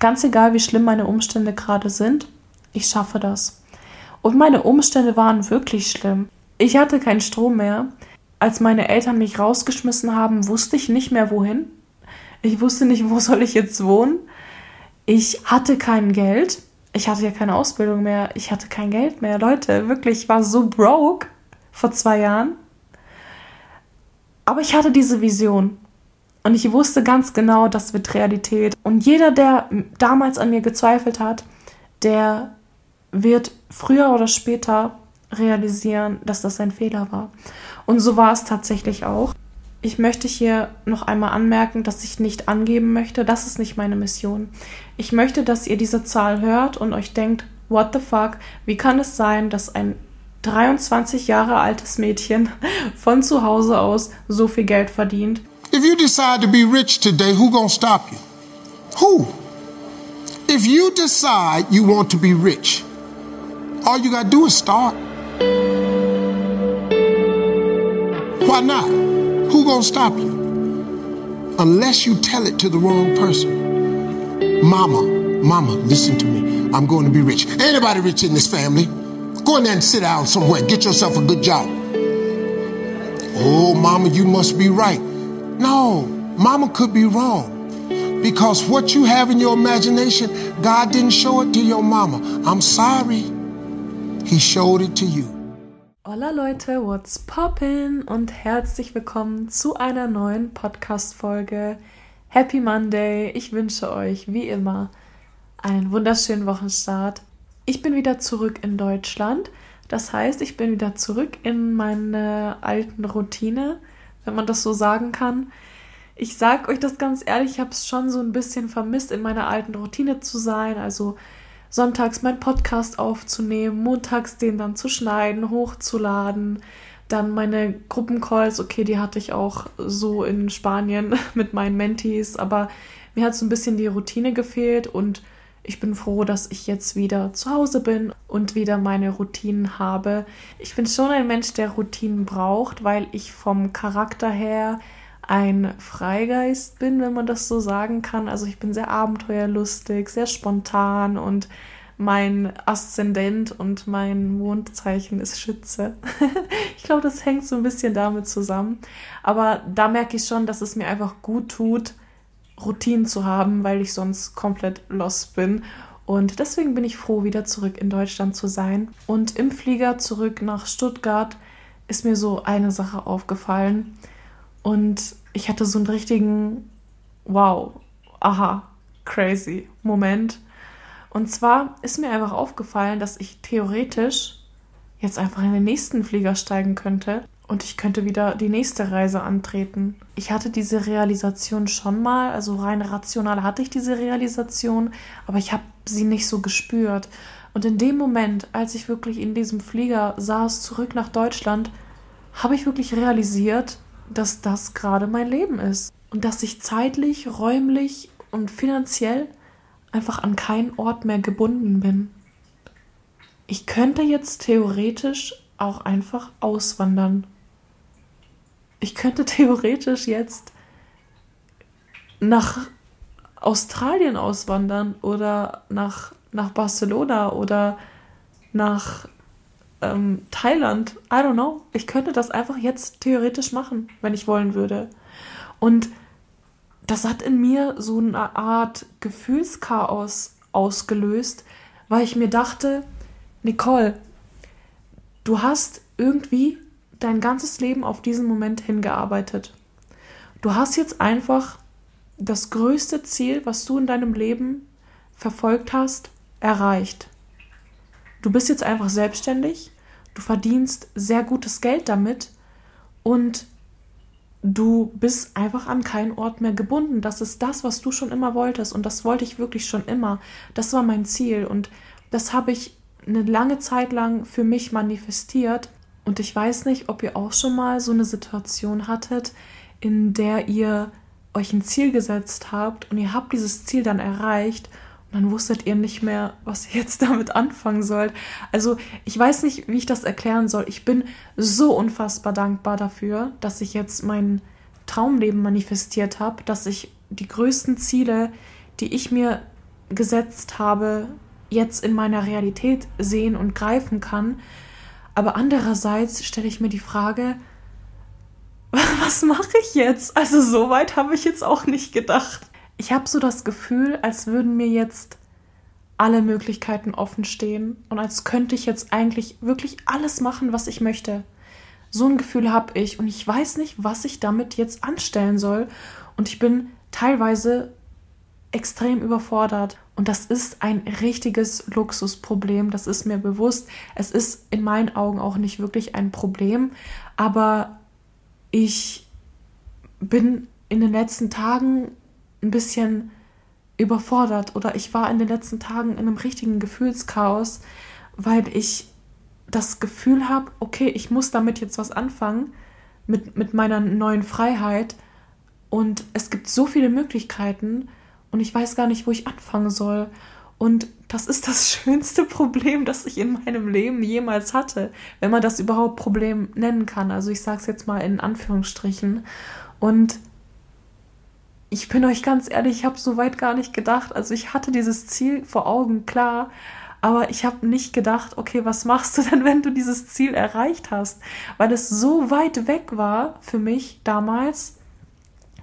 Ganz egal, wie schlimm meine Umstände gerade sind, ich schaffe das. Und meine Umstände waren wirklich schlimm. Ich hatte keinen Strom mehr. Als meine Eltern mich rausgeschmissen haben, wusste ich nicht mehr wohin. Ich wusste nicht, wo soll ich jetzt wohnen. Ich hatte kein Geld. Ich hatte ja keine Ausbildung mehr. Ich hatte kein Geld mehr. Leute, wirklich, ich war so broke vor zwei Jahren. Aber ich hatte diese Vision. Und ich wusste ganz genau, das wird Realität. Und jeder, der damals an mir gezweifelt hat, der wird früher oder später realisieren, dass das ein Fehler war. Und so war es tatsächlich auch. Ich möchte hier noch einmal anmerken, dass ich nicht angeben möchte. Das ist nicht meine Mission. Ich möchte, dass ihr diese Zahl hört und euch denkt, what the fuck, wie kann es sein, dass ein 23 Jahre altes Mädchen von zu Hause aus so viel Geld verdient? If you decide to be rich today, who gonna stop you? Who? If you decide you want to be rich, all you gotta do is start. Why not? Who gonna stop you? Unless you tell it to the wrong person. Mama, mama, listen to me. I'm going to be rich. Anybody rich in this family? Go in there and sit down somewhere. Get yourself a good job. Oh, mama, you must be right. No, mama could be wrong. Because what you have in your imagination, God didn't show it to your mama. I'm sorry. He showed it to you. Hola Leute, what's poppin? Und herzlich willkommen zu einer neuen Podcast-Folge. Happy Monday! Ich wünsche euch wie immer einen wunderschönen Wochenstart. Ich bin wieder zurück in Deutschland. Das heißt, ich bin wieder zurück in meine alten Routine, wenn man das so sagen kann. Ich sag euch das ganz ehrlich, ich habe es schon so ein bisschen vermisst, in meiner alten Routine zu sein. Also sonntags meinen Podcast aufzunehmen, montags den dann zu schneiden, hochzuladen, dann meine Gruppencalls, okay, die hatte ich auch so in Spanien mit meinen Mentees, aber mir hat so ein bisschen die Routine gefehlt und ich bin froh, dass ich jetzt wieder zu Hause bin und wieder meine Routinen habe. Ich bin schon ein Mensch, der Routinen braucht, weil ich vom Charakter her ein Freigeist bin, wenn man das so sagen kann. Also ich bin sehr abenteuerlustig, sehr spontan und mein Aszendent und mein Mondzeichen ist Schütze. ich glaube, das hängt so ein bisschen damit zusammen. Aber da merke ich schon, dass es mir einfach gut tut, Routinen zu haben, weil ich sonst komplett lost bin. Und deswegen bin ich froh, wieder zurück in Deutschland zu sein. Und im Flieger zurück nach Stuttgart ist mir so eine Sache aufgefallen. Und ich hatte so einen richtigen Wow, aha, crazy Moment. Und zwar ist mir einfach aufgefallen, dass ich theoretisch jetzt einfach in den nächsten Flieger steigen könnte und ich könnte wieder die nächste Reise antreten. Ich hatte diese Realisation schon mal, also rein rational hatte ich diese Realisation, aber ich habe sie nicht so gespürt. Und in dem Moment, als ich wirklich in diesem Flieger saß, zurück nach Deutschland, habe ich wirklich realisiert, dass das gerade mein Leben ist. Und dass ich zeitlich, räumlich und finanziell einfach an keinen Ort mehr gebunden bin. Ich könnte jetzt theoretisch auch einfach auswandern ich könnte theoretisch jetzt nach Australien auswandern oder nach, nach Barcelona oder nach ähm, Thailand. I don't know. Ich könnte das einfach jetzt theoretisch machen, wenn ich wollen würde. Und das hat in mir so eine Art Gefühlschaos ausgelöst, weil ich mir dachte, Nicole, du hast irgendwie dein ganzes Leben auf diesen Moment hingearbeitet. Du hast jetzt einfach das größte Ziel, was du in deinem Leben verfolgt hast, erreicht. Du bist jetzt einfach selbstständig, du verdienst sehr gutes Geld damit und du bist einfach an keinen Ort mehr gebunden. Das ist das, was du schon immer wolltest und das wollte ich wirklich schon immer. Das war mein Ziel und das habe ich eine lange Zeit lang für mich manifestiert und ich weiß nicht, ob ihr auch schon mal so eine Situation hattet, in der ihr euch ein Ziel gesetzt habt und ihr habt dieses Ziel dann erreicht und dann wusstet ihr nicht mehr, was ihr jetzt damit anfangen sollt. Also ich weiß nicht, wie ich das erklären soll. Ich bin so unfassbar dankbar dafür, dass ich jetzt mein Traumleben manifestiert habe, dass ich die größten Ziele, die ich mir gesetzt habe, jetzt in meiner Realität sehen und greifen kann. Aber andererseits stelle ich mir die Frage, was mache ich jetzt? Also so weit habe ich jetzt auch nicht gedacht. Ich habe so das Gefühl, als würden mir jetzt alle Möglichkeiten offen stehen und als könnte ich jetzt eigentlich wirklich alles machen, was ich möchte. So ein Gefühl habe ich und ich weiß nicht, was ich damit jetzt anstellen soll und ich bin teilweise extrem überfordert und das ist ein richtiges Luxusproblem, das ist mir bewusst. Es ist in meinen Augen auch nicht wirklich ein Problem, aber ich bin in den letzten Tagen ein bisschen überfordert oder ich war in den letzten Tagen in einem richtigen Gefühlschaos, weil ich das Gefühl habe, okay, ich muss damit jetzt was anfangen, mit, mit meiner neuen Freiheit. Und es gibt so viele Möglichkeiten und ich weiß gar nicht, wo ich anfangen soll. Und das ist das schönste Problem, das ich in meinem Leben jemals hatte, wenn man das überhaupt Problem nennen kann. Also ich sage es jetzt mal in Anführungsstrichen. Und ich bin euch ganz ehrlich, ich habe so weit gar nicht gedacht. Also ich hatte dieses Ziel vor Augen, klar, aber ich habe nicht gedacht, okay, was machst du denn, wenn du dieses Ziel erreicht hast? Weil es so weit weg war für mich damals.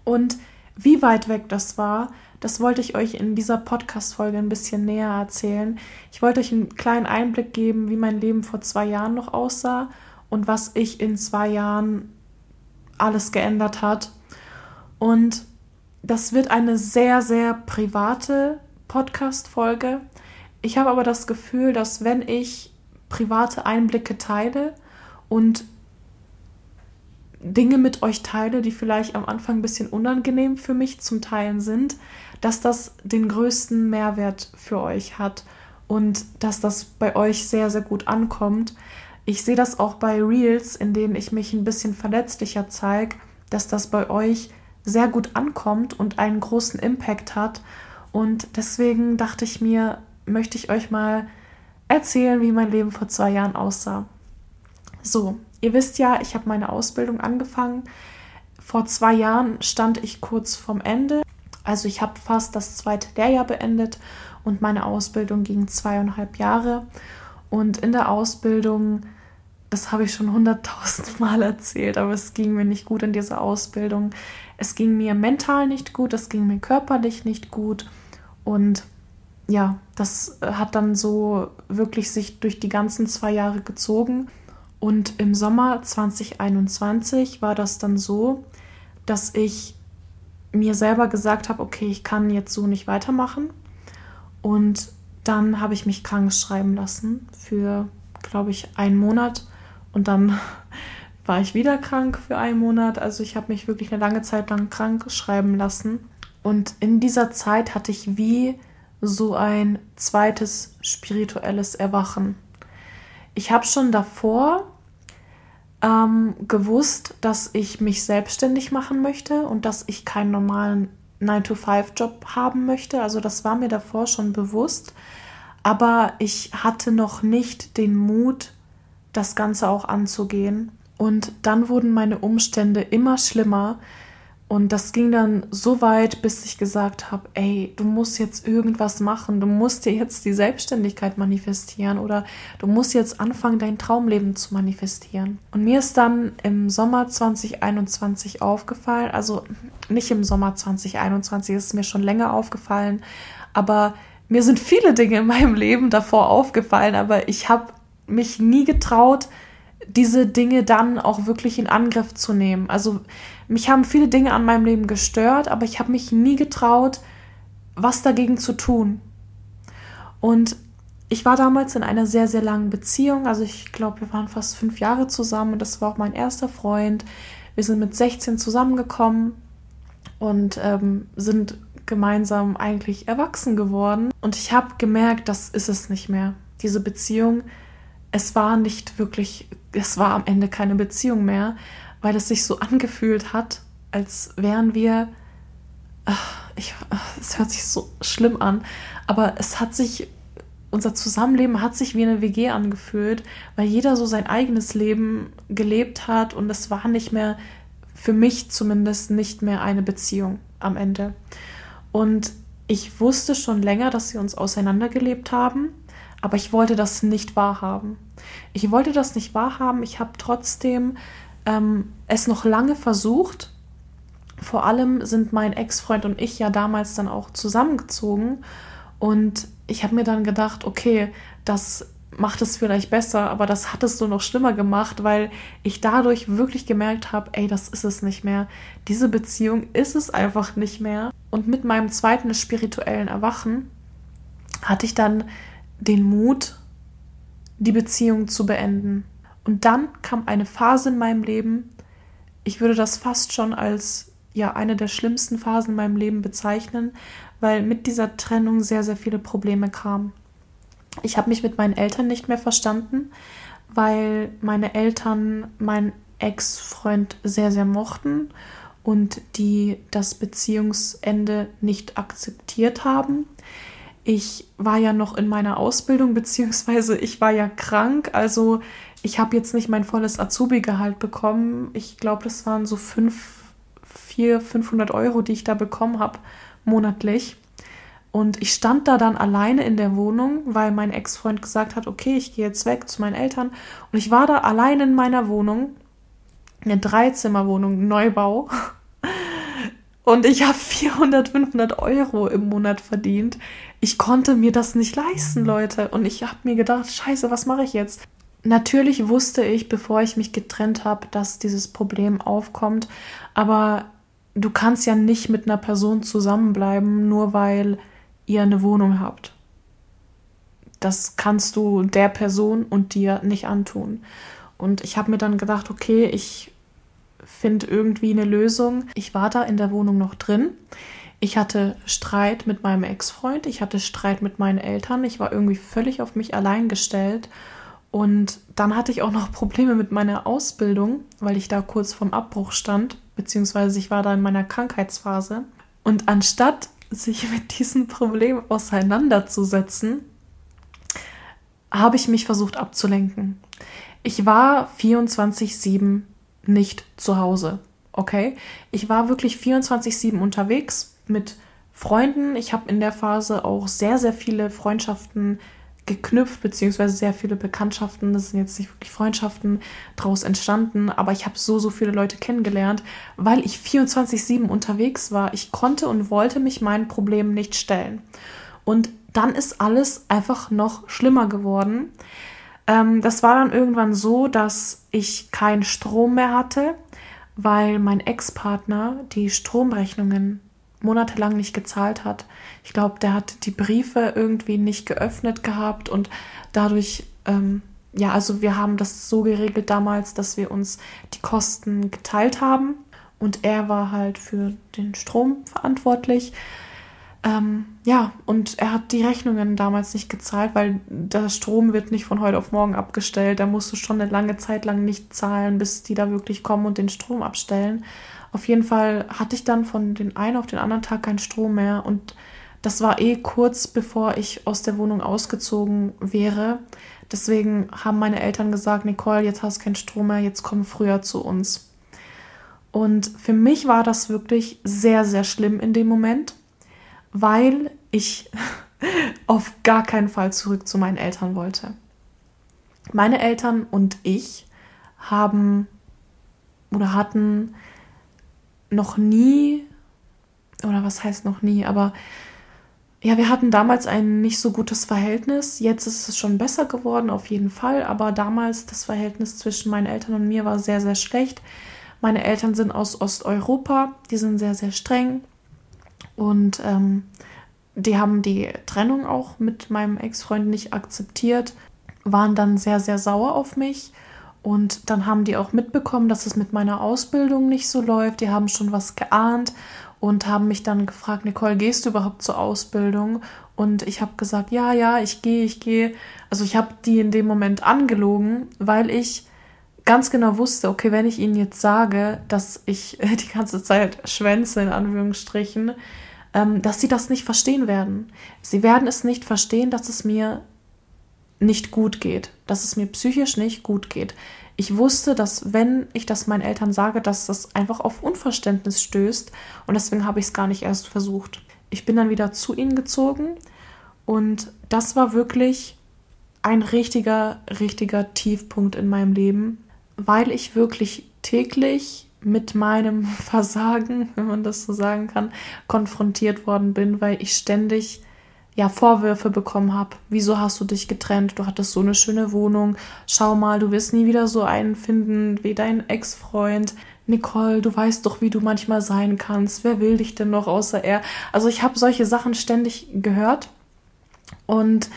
Und wie weit weg das war, das wollte ich euch in dieser Podcast-Folge ein bisschen näher erzählen. Ich wollte euch einen kleinen Einblick geben, wie mein Leben vor zwei Jahren noch aussah und was ich in zwei Jahren alles geändert hat. Und das wird eine sehr, sehr private Podcast-Folge. Ich habe aber das Gefühl, dass wenn ich private Einblicke teile und Dinge mit euch teile, die vielleicht am Anfang ein bisschen unangenehm für mich zum Teilen sind, dass das den größten Mehrwert für euch hat und dass das bei euch sehr, sehr gut ankommt. Ich sehe das auch bei Reels, in denen ich mich ein bisschen verletzlicher zeige, dass das bei euch sehr gut ankommt und einen großen Impact hat. Und deswegen dachte ich mir, möchte ich euch mal erzählen, wie mein Leben vor zwei Jahren aussah. So, ihr wisst ja, ich habe meine Ausbildung angefangen. Vor zwei Jahren stand ich kurz vorm Ende. Also ich habe fast das zweite Lehrjahr beendet und meine Ausbildung ging zweieinhalb Jahre. Und in der Ausbildung, das habe ich schon hunderttausend Mal erzählt, aber es ging mir nicht gut in dieser Ausbildung. Es ging mir mental nicht gut, es ging mir körperlich nicht gut. Und ja, das hat dann so wirklich sich durch die ganzen zwei Jahre gezogen. Und im Sommer 2021 war das dann so, dass ich mir selber gesagt habe, okay, ich kann jetzt so nicht weitermachen. Und dann habe ich mich krank schreiben lassen für, glaube ich, einen Monat. Und dann war ich wieder krank für einen Monat. Also ich habe mich wirklich eine lange Zeit lang krank schreiben lassen. Und in dieser Zeit hatte ich wie so ein zweites spirituelles Erwachen. Ich habe schon davor ähm, gewusst, dass ich mich selbstständig machen möchte und dass ich keinen normalen 9-to-5-Job haben möchte. Also das war mir davor schon bewusst. Aber ich hatte noch nicht den Mut, das Ganze auch anzugehen. Und dann wurden meine Umstände immer schlimmer. Und das ging dann so weit, bis ich gesagt habe, ey, du musst jetzt irgendwas machen, du musst dir jetzt die Selbstständigkeit manifestieren oder du musst jetzt anfangen, dein Traumleben zu manifestieren. Und mir ist dann im Sommer 2021 aufgefallen, also nicht im Sommer 2021, ist mir schon länger aufgefallen, aber mir sind viele Dinge in meinem Leben davor aufgefallen, aber ich habe mich nie getraut, diese Dinge dann auch wirklich in Angriff zu nehmen. Also mich haben viele Dinge an meinem Leben gestört, aber ich habe mich nie getraut, was dagegen zu tun. Und ich war damals in einer sehr, sehr langen Beziehung. Also ich glaube, wir waren fast fünf Jahre zusammen und das war auch mein erster Freund. Wir sind mit 16 zusammengekommen und ähm, sind gemeinsam eigentlich erwachsen geworden. Und ich habe gemerkt, das ist es nicht mehr. Diese Beziehung, es war nicht wirklich, es war am Ende keine Beziehung mehr weil es sich so angefühlt hat, als wären wir. Es hört sich so schlimm an, aber es hat sich, unser Zusammenleben hat sich wie eine WG angefühlt, weil jeder so sein eigenes Leben gelebt hat und es war nicht mehr, für mich zumindest, nicht mehr eine Beziehung am Ende. Und ich wusste schon länger, dass sie uns auseinandergelebt haben, aber ich wollte das nicht wahrhaben. Ich wollte das nicht wahrhaben. Ich habe trotzdem ähm, es noch lange versucht. Vor allem sind mein Ex-Freund und ich ja damals dann auch zusammengezogen. Und ich habe mir dann gedacht, okay, das macht es vielleicht besser, aber das hat es so noch schlimmer gemacht, weil ich dadurch wirklich gemerkt habe, ey, das ist es nicht mehr. Diese Beziehung ist es einfach nicht mehr. Und mit meinem zweiten spirituellen Erwachen hatte ich dann den Mut, die Beziehung zu beenden. Und dann kam eine Phase in meinem Leben, ich würde das fast schon als ja eine der schlimmsten Phasen in meinem Leben bezeichnen, weil mit dieser Trennung sehr, sehr viele Probleme kamen. Ich habe mich mit meinen Eltern nicht mehr verstanden, weil meine Eltern meinen Ex-Freund sehr, sehr mochten und die das Beziehungsende nicht akzeptiert haben. Ich war ja noch in meiner Ausbildung, beziehungsweise ich war ja krank, also ich habe jetzt nicht mein volles Azubi-Gehalt bekommen. Ich glaube, das waren so 5, 4, 500 Euro, die ich da bekommen habe monatlich. Und ich stand da dann alleine in der Wohnung, weil mein Ex-Freund gesagt hat, okay, ich gehe jetzt weg zu meinen Eltern. Und ich war da alleine in meiner Wohnung, eine Dreizimmerwohnung, Neubau. Und ich habe 400, 500 Euro im Monat verdient. Ich konnte mir das nicht leisten, Leute. Und ich habe mir gedacht, scheiße, was mache ich jetzt? Natürlich wusste ich, bevor ich mich getrennt habe, dass dieses Problem aufkommt. Aber du kannst ja nicht mit einer Person zusammenbleiben, nur weil ihr eine Wohnung habt. Das kannst du der Person und dir nicht antun. Und ich habe mir dann gedacht, okay, ich finde irgendwie eine Lösung. Ich war da in der Wohnung noch drin. Ich hatte Streit mit meinem Ex-Freund, ich hatte Streit mit meinen Eltern, ich war irgendwie völlig auf mich allein gestellt. Und dann hatte ich auch noch Probleme mit meiner Ausbildung, weil ich da kurz vorm Abbruch stand, beziehungsweise ich war da in meiner Krankheitsphase. Und anstatt sich mit diesem Problem auseinanderzusetzen, habe ich mich versucht abzulenken. Ich war 24-7 nicht zu Hause. Okay? Ich war wirklich 24-7 unterwegs mit Freunden. Ich habe in der Phase auch sehr, sehr viele Freundschaften geknüpft, beziehungsweise sehr viele Bekanntschaften. Das sind jetzt nicht wirklich Freundschaften daraus entstanden, aber ich habe so, so viele Leute kennengelernt, weil ich 24-7 unterwegs war. Ich konnte und wollte mich meinen Problemen nicht stellen. Und dann ist alles einfach noch schlimmer geworden. Ähm, das war dann irgendwann so, dass ich keinen Strom mehr hatte, weil mein Ex-Partner die Stromrechnungen monatelang nicht gezahlt hat. Ich glaube, der hat die Briefe irgendwie nicht geöffnet gehabt und dadurch, ähm, ja, also wir haben das so geregelt damals, dass wir uns die Kosten geteilt haben und er war halt für den Strom verantwortlich. Ähm, ja, und er hat die Rechnungen damals nicht gezahlt, weil der Strom wird nicht von heute auf morgen abgestellt. Da musst du schon eine lange Zeit lang nicht zahlen, bis die da wirklich kommen und den Strom abstellen. Auf jeden Fall hatte ich dann von den einen auf den anderen Tag keinen Strom mehr und das war eh kurz bevor ich aus der Wohnung ausgezogen wäre. Deswegen haben meine Eltern gesagt, Nicole, jetzt hast du keinen Strom mehr, jetzt komm früher zu uns. Und für mich war das wirklich sehr, sehr schlimm in dem Moment, weil ich auf gar keinen Fall zurück zu meinen Eltern wollte. Meine Eltern und ich haben oder hatten noch nie, oder was heißt noch nie, aber ja, wir hatten damals ein nicht so gutes Verhältnis. Jetzt ist es schon besser geworden, auf jeden Fall. Aber damals das Verhältnis zwischen meinen Eltern und mir war sehr, sehr schlecht. Meine Eltern sind aus Osteuropa, die sind sehr, sehr streng. Und ähm, die haben die Trennung auch mit meinem Ex-Freund nicht akzeptiert, waren dann sehr, sehr sauer auf mich und dann haben die auch mitbekommen, dass es mit meiner Ausbildung nicht so läuft. Die haben schon was geahnt und haben mich dann gefragt, Nicole, gehst du überhaupt zur Ausbildung? Und ich habe gesagt, ja, ja, ich gehe, ich gehe. Also ich habe die in dem Moment angelogen, weil ich ganz genau wusste, okay, wenn ich ihnen jetzt sage, dass ich die ganze Zeit schwänze, in Anführungsstrichen, ähm, dass sie das nicht verstehen werden. Sie werden es nicht verstehen, dass es mir nicht gut geht, dass es mir psychisch nicht gut geht. Ich wusste, dass wenn ich das meinen Eltern sage, dass das einfach auf Unverständnis stößt und deswegen habe ich es gar nicht erst versucht. ich bin dann wieder zu ihnen gezogen und das war wirklich ein richtiger, richtiger Tiefpunkt in meinem Leben, weil ich wirklich täglich mit meinem Versagen, wenn man das so sagen kann, konfrontiert worden bin, weil ich ständig ja Vorwürfe bekommen habe. Wieso hast du dich getrennt? Du hattest so eine schöne Wohnung. Schau mal, du wirst nie wieder so einen finden wie dein Ex-Freund. Nicole, du weißt doch, wie du manchmal sein kannst. Wer will dich denn noch außer er? Also ich habe solche Sachen ständig gehört und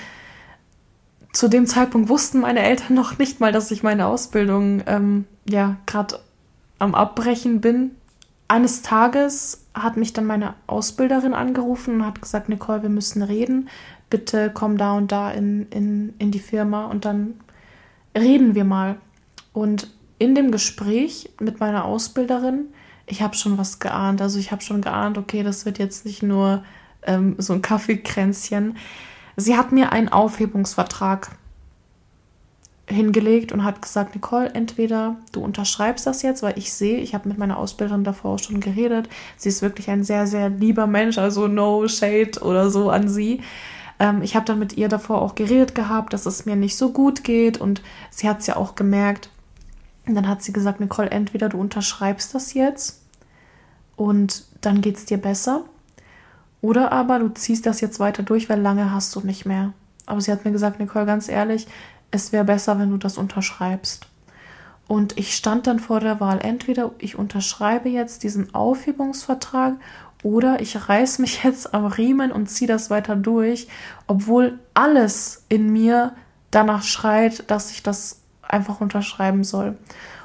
zu dem Zeitpunkt wussten meine Eltern noch nicht mal, dass ich meine Ausbildung ähm, ja gerade am Abbrechen bin. Eines Tages hat mich dann meine Ausbilderin angerufen und hat gesagt, Nicole, wir müssen reden. Bitte komm da und da in, in, in die Firma und dann reden wir mal. Und in dem Gespräch mit meiner Ausbilderin, ich habe schon was geahnt. Also ich habe schon geahnt, okay, das wird jetzt nicht nur ähm, so ein Kaffeekränzchen. Sie hat mir einen Aufhebungsvertrag hingelegt und hat gesagt, Nicole, entweder du unterschreibst das jetzt, weil ich sehe, ich habe mit meiner Ausbilderin davor auch schon geredet. Sie ist wirklich ein sehr, sehr lieber Mensch, also no shade oder so an sie. Ähm, ich habe dann mit ihr davor auch geredet gehabt, dass es mir nicht so gut geht und sie hat es ja auch gemerkt. Und dann hat sie gesagt, Nicole, entweder du unterschreibst das jetzt und dann geht es dir besser oder aber du ziehst das jetzt weiter durch, weil lange hast du nicht mehr. Aber sie hat mir gesagt, Nicole, ganz ehrlich, es wäre besser, wenn du das unterschreibst. Und ich stand dann vor der Wahl, entweder ich unterschreibe jetzt diesen Aufhebungsvertrag oder ich reiß mich jetzt am Riemen und ziehe das weiter durch, obwohl alles in mir danach schreit, dass ich das einfach unterschreiben soll.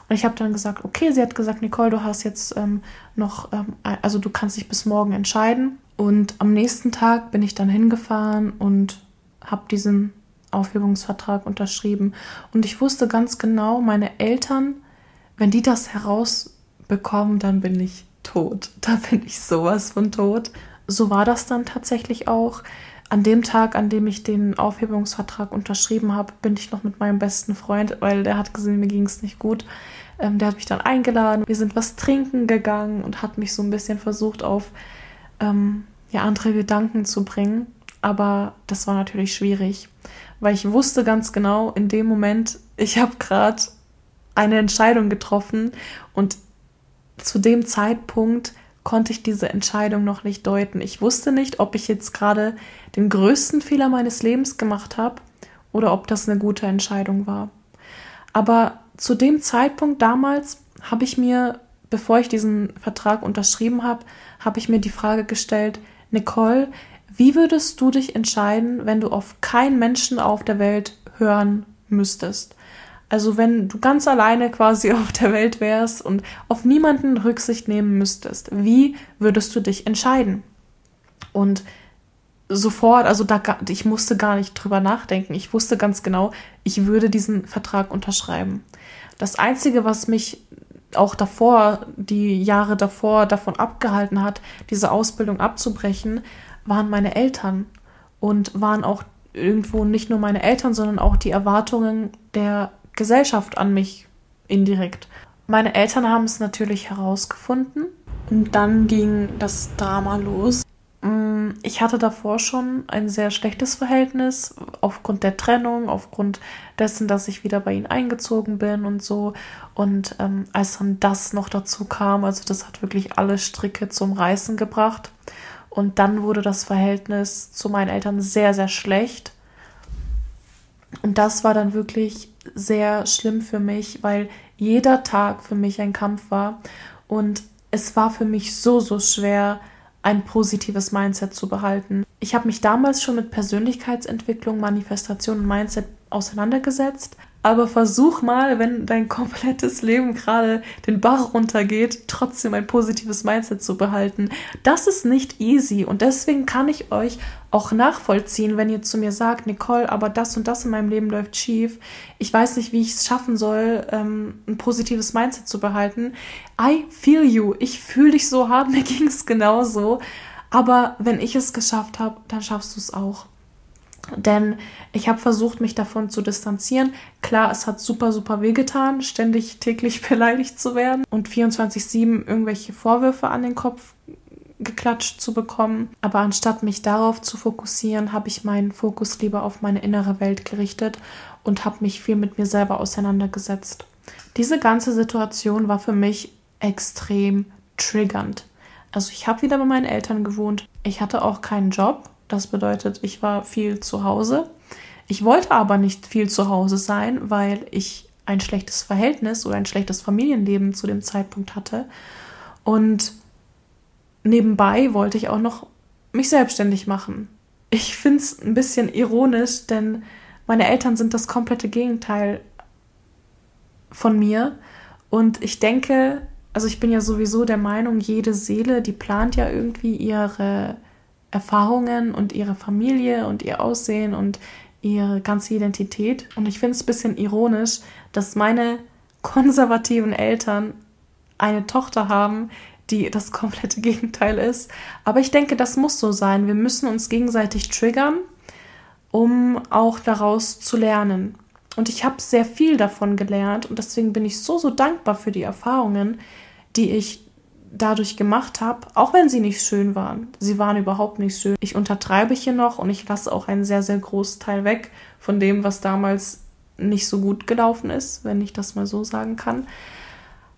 Und ich habe dann gesagt, okay, sie hat gesagt, Nicole, du hast jetzt ähm, noch, ähm, also du kannst dich bis morgen entscheiden. Und am nächsten Tag bin ich dann hingefahren und habe diesen Aufhebungsvertrag unterschrieben. Und ich wusste ganz genau, meine Eltern, wenn die das herausbekommen, dann bin ich tot. Da bin ich sowas von tot. So war das dann tatsächlich auch. An dem Tag, an dem ich den Aufhebungsvertrag unterschrieben habe, bin ich noch mit meinem besten Freund, weil der hat gesehen, mir ging es nicht gut. Ähm, der hat mich dann eingeladen. Wir sind was trinken gegangen und hat mich so ein bisschen versucht auf ähm, ja, andere Gedanken zu bringen. Aber das war natürlich schwierig, weil ich wusste ganz genau, in dem Moment, ich habe gerade eine Entscheidung getroffen und zu dem Zeitpunkt konnte ich diese Entscheidung noch nicht deuten. Ich wusste nicht, ob ich jetzt gerade den größten Fehler meines Lebens gemacht habe oder ob das eine gute Entscheidung war. Aber zu dem Zeitpunkt damals habe ich mir, bevor ich diesen Vertrag unterschrieben habe, habe ich mir die Frage gestellt, Nicole, wie würdest du dich entscheiden, wenn du auf keinen Menschen auf der Welt hören müsstest? Also wenn du ganz alleine quasi auf der Welt wärst und auf niemanden Rücksicht nehmen müsstest, wie würdest du dich entscheiden? Und sofort, also da, ich musste gar nicht drüber nachdenken. Ich wusste ganz genau, ich würde diesen Vertrag unterschreiben. Das Einzige, was mich auch davor, die Jahre davor davon abgehalten hat, diese Ausbildung abzubrechen, waren meine Eltern und waren auch irgendwo nicht nur meine Eltern, sondern auch die Erwartungen der Gesellschaft an mich indirekt. Meine Eltern haben es natürlich herausgefunden und dann ging das Drama los. Mm, ich hatte davor schon ein sehr schlechtes Verhältnis aufgrund der Trennung, aufgrund dessen, dass ich wieder bei ihnen eingezogen bin und so. Und ähm, als dann das noch dazu kam, also das hat wirklich alle Stricke zum Reißen gebracht. Und dann wurde das Verhältnis zu meinen Eltern sehr, sehr schlecht. Und das war dann wirklich sehr schlimm für mich, weil jeder Tag für mich ein Kampf war. Und es war für mich so, so schwer, ein positives Mindset zu behalten. Ich habe mich damals schon mit Persönlichkeitsentwicklung, Manifestation und Mindset auseinandergesetzt, aber versuch mal, wenn dein komplettes Leben gerade den Bach runtergeht, trotzdem ein positives Mindset zu behalten. Das ist nicht easy und deswegen kann ich euch auch nachvollziehen, wenn ihr zu mir sagt, Nicole, aber das und das in meinem Leben läuft schief. Ich weiß nicht, wie ich es schaffen soll, ähm, ein positives Mindset zu behalten. I feel you. Ich fühle dich so hart, mir ging es genauso. Aber wenn ich es geschafft habe, dann schaffst du es auch. Denn ich habe versucht, mich davon zu distanzieren. Klar, es hat super, super wehgetan, ständig täglich beleidigt zu werden und 24-7 irgendwelche Vorwürfe an den Kopf geklatscht zu bekommen. Aber anstatt mich darauf zu fokussieren, habe ich meinen Fokus lieber auf meine innere Welt gerichtet und habe mich viel mit mir selber auseinandergesetzt. Diese ganze Situation war für mich extrem triggernd. Also ich habe wieder bei meinen Eltern gewohnt. Ich hatte auch keinen Job. Das bedeutet, ich war viel zu Hause. Ich wollte aber nicht viel zu Hause sein, weil ich ein schlechtes Verhältnis oder ein schlechtes Familienleben zu dem Zeitpunkt hatte. Und nebenbei wollte ich auch noch mich selbstständig machen. Ich finde es ein bisschen ironisch, denn meine Eltern sind das komplette Gegenteil von mir. Und ich denke, also ich bin ja sowieso der Meinung, jede Seele, die plant ja irgendwie ihre Erfahrungen und ihre Familie und ihr Aussehen und ihre ganze Identität. Und ich finde es ein bisschen ironisch, dass meine konservativen Eltern eine Tochter haben, die das komplette Gegenteil ist. Aber ich denke, das muss so sein. Wir müssen uns gegenseitig triggern, um auch daraus zu lernen. Und ich habe sehr viel davon gelernt und deswegen bin ich so, so dankbar für die Erfahrungen, die ich dadurch gemacht habe, auch wenn sie nicht schön waren. Sie waren überhaupt nicht schön. Ich untertreibe hier noch und ich lasse auch einen sehr, sehr großen Teil weg von dem, was damals nicht so gut gelaufen ist, wenn ich das mal so sagen kann.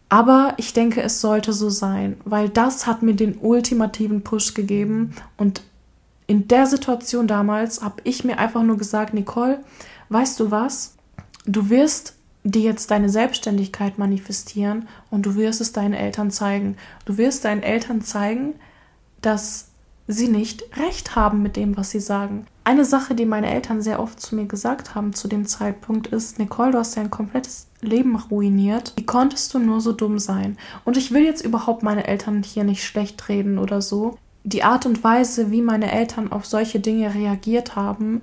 Aber ich denke, es sollte so sein, weil das hat mir den ultimativen Push gegeben und in der Situation damals habe ich mir einfach nur gesagt, Nicole, weißt du was? Du wirst dir jetzt deine Selbstständigkeit manifestieren und du wirst es deinen Eltern zeigen. Du wirst deinen Eltern zeigen, dass sie nicht recht haben mit dem, was sie sagen. Eine Sache, die meine Eltern sehr oft zu mir gesagt haben zu dem Zeitpunkt ist, Nicole, du hast dein komplettes Leben ruiniert. Wie konntest du nur so dumm sein? Und ich will jetzt überhaupt meine Eltern hier nicht schlecht reden oder so. Die Art und Weise, wie meine Eltern auf solche Dinge reagiert haben,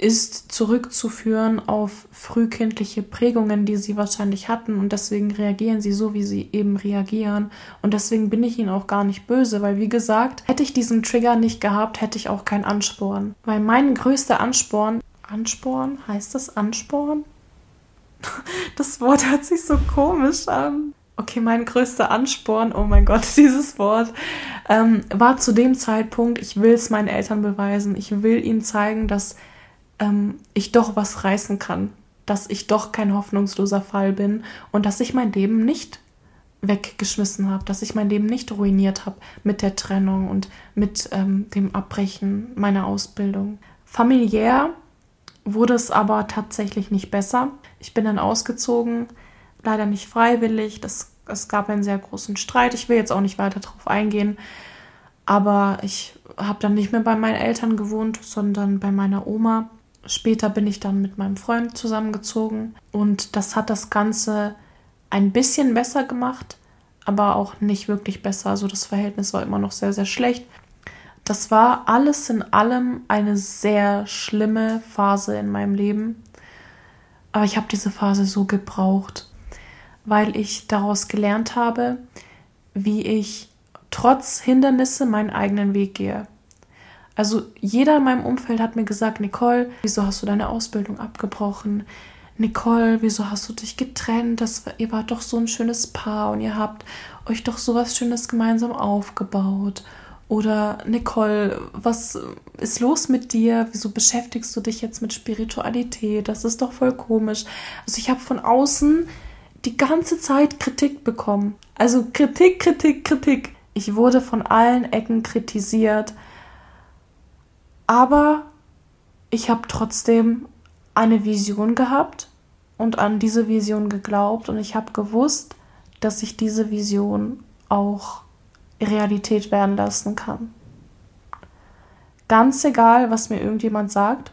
ist zurückzuführen auf frühkindliche Prägungen, die sie wahrscheinlich hatten und deswegen reagieren sie so, wie sie eben reagieren und deswegen bin ich ihnen auch gar nicht böse, weil wie gesagt, hätte ich diesen Trigger nicht gehabt, hätte ich auch keinen Ansporn, weil mein größter Ansporn, Ansporn, heißt das Ansporn? Das Wort hört sich so komisch an. Okay, mein größter Ansporn, oh mein Gott, dieses Wort, ähm, war zu dem Zeitpunkt, ich will es meinen Eltern beweisen, ich will ihnen zeigen, dass ähm, ich doch was reißen kann, dass ich doch kein hoffnungsloser Fall bin und dass ich mein Leben nicht weggeschmissen habe, dass ich mein Leben nicht ruiniert habe mit der Trennung und mit ähm, dem Abbrechen meiner Ausbildung. Familiär wurde es aber tatsächlich nicht besser. Ich bin dann ausgezogen, leider nicht freiwillig. Das, es gab einen sehr großen Streit. Ich will jetzt auch nicht weiter darauf eingehen. Aber ich habe dann nicht mehr bei meinen Eltern gewohnt, sondern bei meiner Oma. Später bin ich dann mit meinem Freund zusammengezogen und das hat das Ganze ein bisschen besser gemacht, aber auch nicht wirklich besser. Also das Verhältnis war immer noch sehr, sehr schlecht. Das war alles in allem eine sehr schlimme Phase in meinem Leben. Aber ich habe diese Phase so gebraucht, weil ich daraus gelernt habe, wie ich trotz Hindernisse meinen eigenen Weg gehe. Also jeder in meinem Umfeld hat mir gesagt, Nicole, wieso hast du deine Ausbildung abgebrochen? Nicole, wieso hast du dich getrennt? Das, ihr wart doch so ein schönes Paar und ihr habt euch doch so was Schönes gemeinsam aufgebaut. Oder Nicole, was ist los mit dir? Wieso beschäftigst du dich jetzt mit Spiritualität? Das ist doch voll komisch. Also ich habe von außen die ganze Zeit Kritik bekommen. Also Kritik, Kritik, Kritik. Ich wurde von allen Ecken kritisiert aber ich habe trotzdem eine Vision gehabt und an diese Vision geglaubt und ich habe gewusst, dass ich diese Vision auch Realität werden lassen kann. Ganz egal, was mir irgendjemand sagt,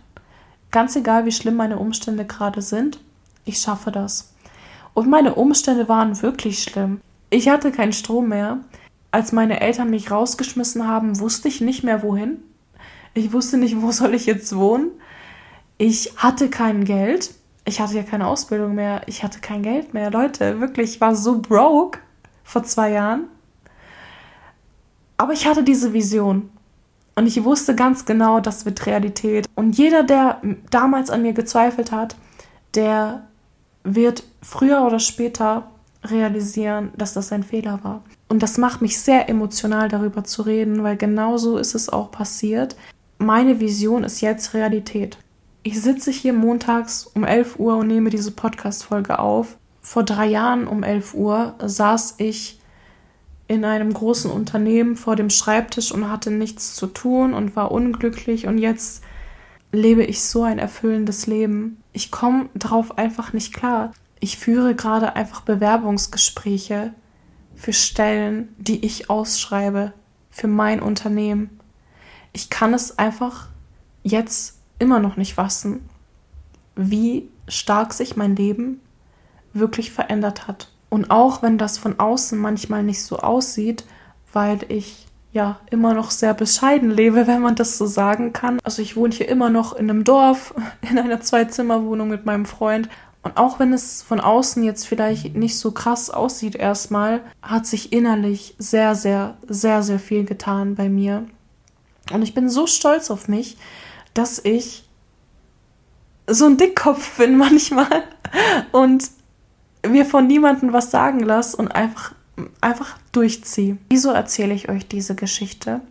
ganz egal, wie schlimm meine Umstände gerade sind, ich schaffe das. Und meine Umstände waren wirklich schlimm. Ich hatte keinen Strom mehr. Als meine Eltern mich rausgeschmissen haben, wusste ich nicht mehr wohin. Ich wusste nicht, wo soll ich jetzt wohnen. Ich hatte kein Geld. Ich hatte ja keine Ausbildung mehr. Ich hatte kein Geld mehr. Leute, wirklich, ich war so broke vor zwei Jahren. Aber ich hatte diese Vision. Und ich wusste ganz genau, das wird Realität. Und jeder, der damals an mir gezweifelt hat, der wird früher oder später realisieren, dass das ein Fehler war. Und das macht mich sehr emotional darüber zu reden, weil genauso ist es auch passiert. Meine Vision ist jetzt Realität. Ich sitze hier montags um 11 Uhr und nehme diese Podcast-Folge auf. Vor drei Jahren um 11 Uhr saß ich in einem großen Unternehmen vor dem Schreibtisch und hatte nichts zu tun und war unglücklich und jetzt lebe ich so ein erfüllendes Leben. Ich komme darauf einfach nicht klar. Ich führe gerade einfach Bewerbungsgespräche für Stellen, die ich ausschreibe, für mein Unternehmen. Ich kann es einfach jetzt immer noch nicht fassen, wie stark sich mein Leben wirklich verändert hat. Und auch wenn das von außen manchmal nicht so aussieht, weil ich ja immer noch sehr bescheiden lebe, wenn man das so sagen kann. Also ich wohne hier immer noch in einem Dorf, in einer Zwei-Zimmer-Wohnung mit meinem Freund. Und auch wenn es von außen jetzt vielleicht nicht so krass aussieht erstmal, hat sich innerlich sehr, sehr, sehr, sehr viel getan bei mir. Und ich bin so stolz auf mich, dass ich so ein Dickkopf bin manchmal und mir von niemandem was sagen lasse und einfach, einfach durchziehe. Wieso erzähle ich euch diese Geschichte?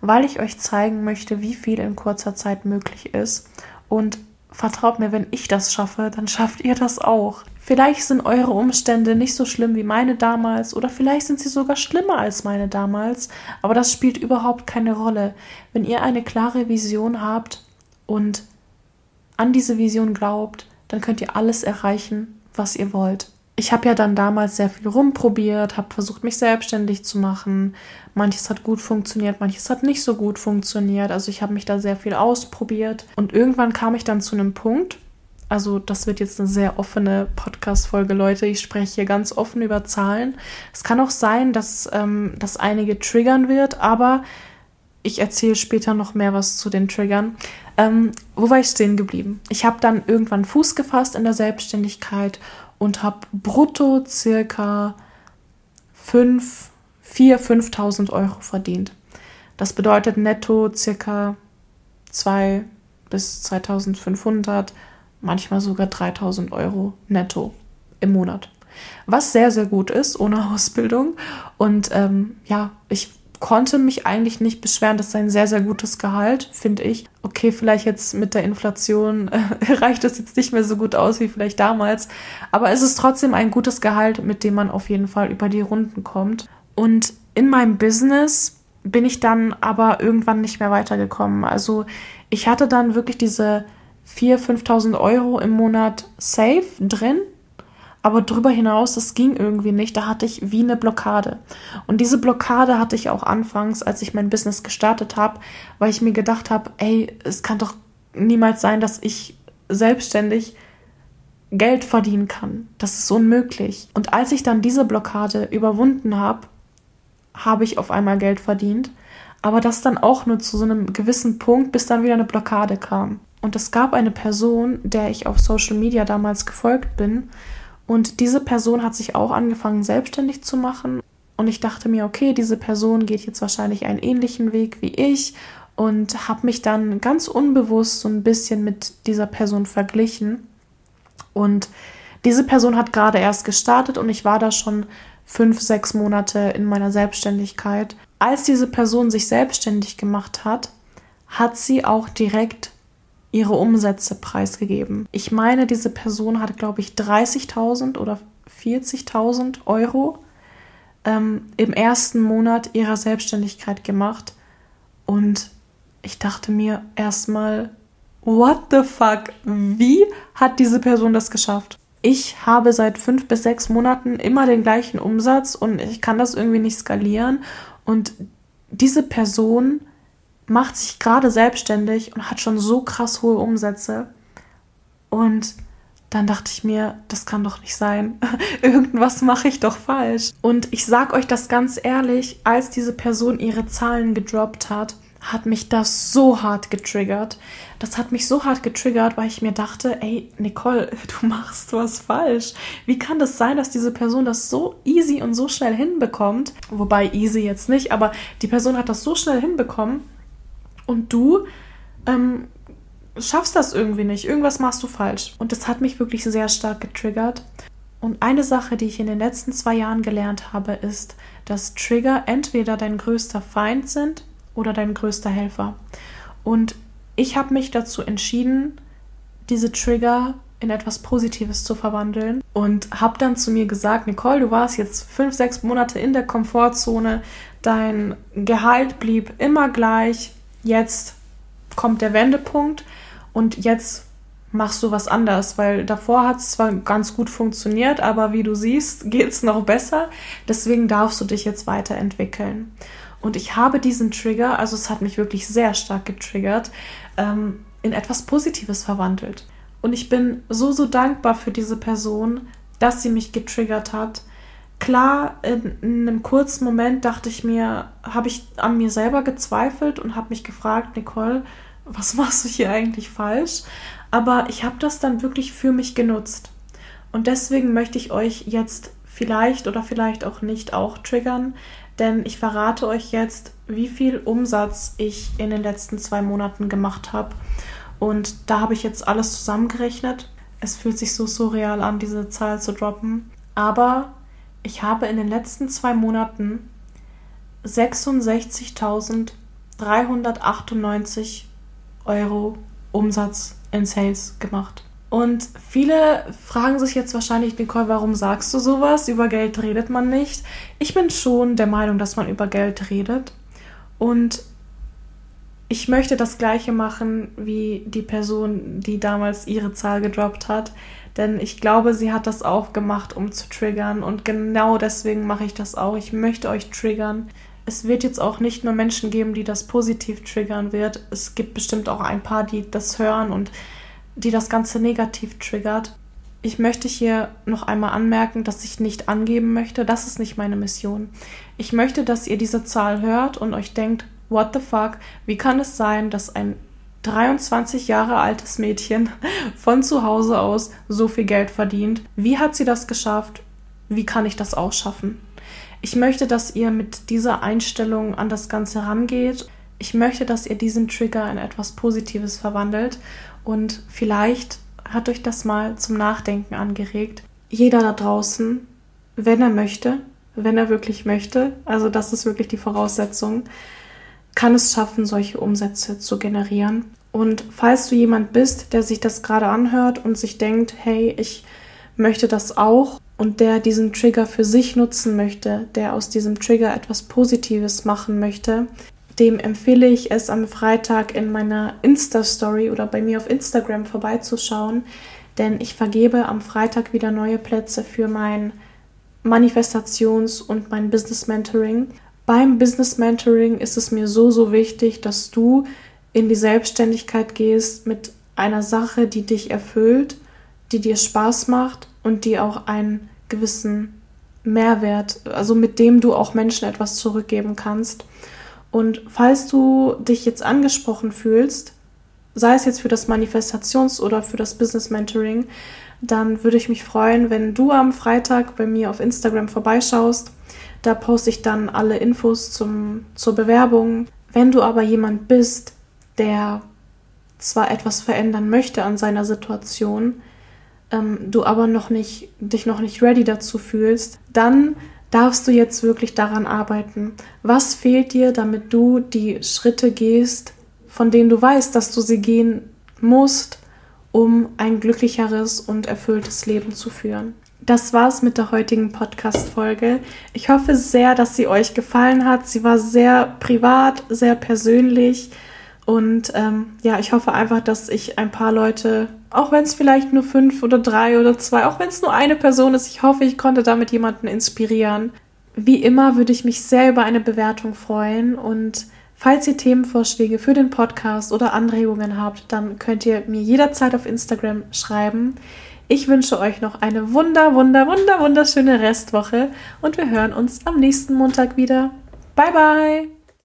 Weil ich euch zeigen möchte, wie viel in kurzer Zeit möglich ist. Und vertraut mir, wenn ich das schaffe, dann schafft ihr das auch. Vielleicht sind eure Umstände nicht so schlimm wie meine damals oder vielleicht sind sie sogar schlimmer als meine damals, aber das spielt überhaupt keine Rolle. Wenn ihr eine klare Vision habt und an diese Vision glaubt, dann könnt ihr alles erreichen, was ihr wollt. Ich habe ja dann damals sehr viel rumprobiert, habe versucht, mich selbstständig zu machen. Manches hat gut funktioniert, manches hat nicht so gut funktioniert. Also ich habe mich da sehr viel ausprobiert. Und irgendwann kam ich dann zu einem Punkt, also das wird jetzt eine sehr offene Podcast-Folge, Leute. Ich spreche hier ganz offen über Zahlen. Es kann auch sein, dass ähm, das einige triggern wird, aber ich erzähle später noch mehr was zu den Triggern. Ähm, wo war ich stehen geblieben? Ich habe dann irgendwann Fuß gefasst in der Selbstständigkeit und habe brutto circa 5, 4.000, 5.000 Euro verdient. Das bedeutet netto circa 2 bis 2.500, manchmal sogar 3.000 Euro netto im Monat. Was sehr, sehr gut ist, ohne Ausbildung. Und ähm, ja, ich konnte mich eigentlich nicht beschweren. Das ist ein sehr, sehr gutes Gehalt, finde ich. Okay, vielleicht jetzt mit der Inflation äh, reicht das jetzt nicht mehr so gut aus wie vielleicht damals. Aber es ist trotzdem ein gutes Gehalt, mit dem man auf jeden Fall über die Runden kommt. Und in meinem Business bin ich dann aber irgendwann nicht mehr weitergekommen. Also ich hatte dann wirklich diese 4.000, 5.000 Euro im Monat safe drin aber darüber hinaus, das ging irgendwie nicht. Da hatte ich wie eine Blockade. Und diese Blockade hatte ich auch anfangs, als ich mein Business gestartet habe, weil ich mir gedacht habe, ey, es kann doch niemals sein, dass ich selbstständig Geld verdienen kann. Das ist unmöglich. Und als ich dann diese Blockade überwunden habe, habe ich auf einmal Geld verdient. Aber das dann auch nur zu so einem gewissen Punkt, bis dann wieder eine Blockade kam. Und es gab eine Person, der ich auf Social Media damals gefolgt bin, und diese Person hat sich auch angefangen, selbstständig zu machen. Und ich dachte mir, okay, diese Person geht jetzt wahrscheinlich einen ähnlichen Weg wie ich und habe mich dann ganz unbewusst so ein bisschen mit dieser Person verglichen. Und diese Person hat gerade erst gestartet und ich war da schon fünf, sechs Monate in meiner Selbstständigkeit. Als diese Person sich selbstständig gemacht hat, hat sie auch direkt ihre Umsätze preisgegeben. Ich meine, diese Person hat, glaube ich, 30.000 oder 40.000 Euro ähm, im ersten Monat ihrer Selbstständigkeit gemacht. Und ich dachte mir erstmal, what the fuck? Wie hat diese Person das geschafft? Ich habe seit fünf bis sechs Monaten immer den gleichen Umsatz und ich kann das irgendwie nicht skalieren. Und diese Person macht sich gerade selbstständig und hat schon so krass hohe Umsätze. Und dann dachte ich mir, das kann doch nicht sein. Irgendwas mache ich doch falsch. Und ich sag euch das ganz ehrlich, als diese Person ihre Zahlen gedroppt hat, hat mich das so hart getriggert. Das hat mich so hart getriggert, weil ich mir dachte, ey, Nicole, du machst was falsch. Wie kann das sein, dass diese Person das so easy und so schnell hinbekommt? Wobei easy jetzt nicht, aber die Person hat das so schnell hinbekommen und du ähm, schaffst das irgendwie nicht. Irgendwas machst du falsch. Und das hat mich wirklich sehr stark getriggert. Und eine Sache, die ich in den letzten zwei Jahren gelernt habe, ist, dass Trigger entweder dein größter Feind sind oder dein größter Helfer. Und ich habe mich dazu entschieden, diese Trigger in etwas Positives zu verwandeln und habe dann zu mir gesagt, Nicole, du warst jetzt fünf, sechs Monate in der Komfortzone, dein Gehalt blieb immer gleich, jetzt kommt der Wendepunkt und jetzt machst du was anders, weil davor hat es zwar ganz gut funktioniert, aber wie du siehst, geht es noch besser. Deswegen darfst du dich jetzt weiterentwickeln. Und ich habe diesen Trigger, also es hat mich wirklich sehr stark getriggert, ähm, in etwas Positives verwandelt. Und ich bin so, so dankbar für diese Person, dass sie mich getriggert hat. Klar, in, in einem kurzen Moment dachte ich mir, habe ich an mir selber gezweifelt und habe mich gefragt, Nicole, was machst du hier eigentlich falsch? Aber ich habe das dann wirklich für mich genutzt. Und deswegen möchte ich euch jetzt vielleicht oder vielleicht auch nicht auch triggern, denn ich verrate euch jetzt, wie viel Umsatz ich in den letzten zwei Monaten gemacht habe. Und da habe ich jetzt alles zusammengerechnet. Es fühlt sich so surreal an, diese Zahl zu droppen. Aber ich habe in den letzten zwei Monaten 66.398 Euro Umsatz in Sales gemacht. Und viele fragen sich jetzt wahrscheinlich, Nicole, warum sagst du sowas? Über Geld redet man nicht. Ich bin schon der Meinung, dass man über Geld redet. Und ich möchte das gleiche machen wie die Person, die damals ihre Zahl gedroppt hat. Denn ich glaube, sie hat das auch gemacht, um zu triggern. Und genau deswegen mache ich das auch. Ich möchte euch triggern es wird jetzt auch nicht nur Menschen geben, die das positiv triggern wird. Es gibt bestimmt auch ein paar, die das hören und die das Ganze negativ triggert. Ich möchte hier noch einmal anmerken, dass ich nicht angeben möchte. Das ist nicht meine Mission. Ich möchte, dass ihr diese Zahl hört und euch denkt, what the fuck, wie kann es sein, dass ein 23 Jahre altes Mädchen von zu Hause aus so viel Geld verdient? Wie hat sie das geschafft? Wie kann ich das auch schaffen? Ich möchte, dass ihr mit dieser Einstellung an das Ganze rangeht. Ich möchte, dass ihr diesen Trigger in etwas Positives verwandelt und vielleicht hat euch das mal zum Nachdenken angeregt. Jeder da draußen, wenn er möchte, wenn er wirklich möchte, also das ist wirklich die Voraussetzung, kann es schaffen, solche Umsätze zu generieren. Und falls du jemand bist, der sich das gerade anhört und sich denkt, hey, ich möchte das auch und der diesen Trigger für sich nutzen möchte, der aus diesem Trigger etwas Positives machen möchte, dem empfehle ich es am Freitag in meiner Insta-Story oder bei mir auf Instagram vorbeizuschauen, denn ich vergebe am Freitag wieder neue Plätze für mein Manifestations- und mein Business Mentoring. Beim Business Mentoring ist es mir so, so wichtig, dass du in die Selbstständigkeit gehst mit einer Sache, die dich erfüllt, die dir Spaß macht und die auch einen gewissen Mehrwert, also mit dem du auch Menschen etwas zurückgeben kannst. Und falls du dich jetzt angesprochen fühlst, sei es jetzt für das Manifestations- oder für das Business Mentoring, dann würde ich mich freuen, wenn du am Freitag bei mir auf Instagram vorbeischaust. Da poste ich dann alle Infos zum, zur Bewerbung. Wenn du aber jemand bist, der zwar etwas verändern möchte an seiner Situation, ähm, du aber noch nicht, dich noch nicht ready dazu fühlst, dann darfst du jetzt wirklich daran arbeiten. Was fehlt dir, damit du die Schritte gehst, von denen du weißt, dass du sie gehen musst, um ein glücklicheres und erfülltes Leben zu führen? Das war's mit der heutigen Podcast-Folge. Ich hoffe sehr, dass sie euch gefallen hat. Sie war sehr privat, sehr persönlich. Und ähm, ja, ich hoffe einfach, dass ich ein paar Leute auch wenn es vielleicht nur fünf oder drei oder zwei, auch wenn es nur eine Person ist, ich hoffe, ich konnte damit jemanden inspirieren. Wie immer würde ich mich sehr über eine Bewertung freuen und falls ihr Themenvorschläge für den Podcast oder Anregungen habt, dann könnt ihr mir jederzeit auf Instagram schreiben. Ich wünsche euch noch eine wunder, wunder, wunder, wunderschöne Restwoche und wir hören uns am nächsten Montag wieder. Bye, bye!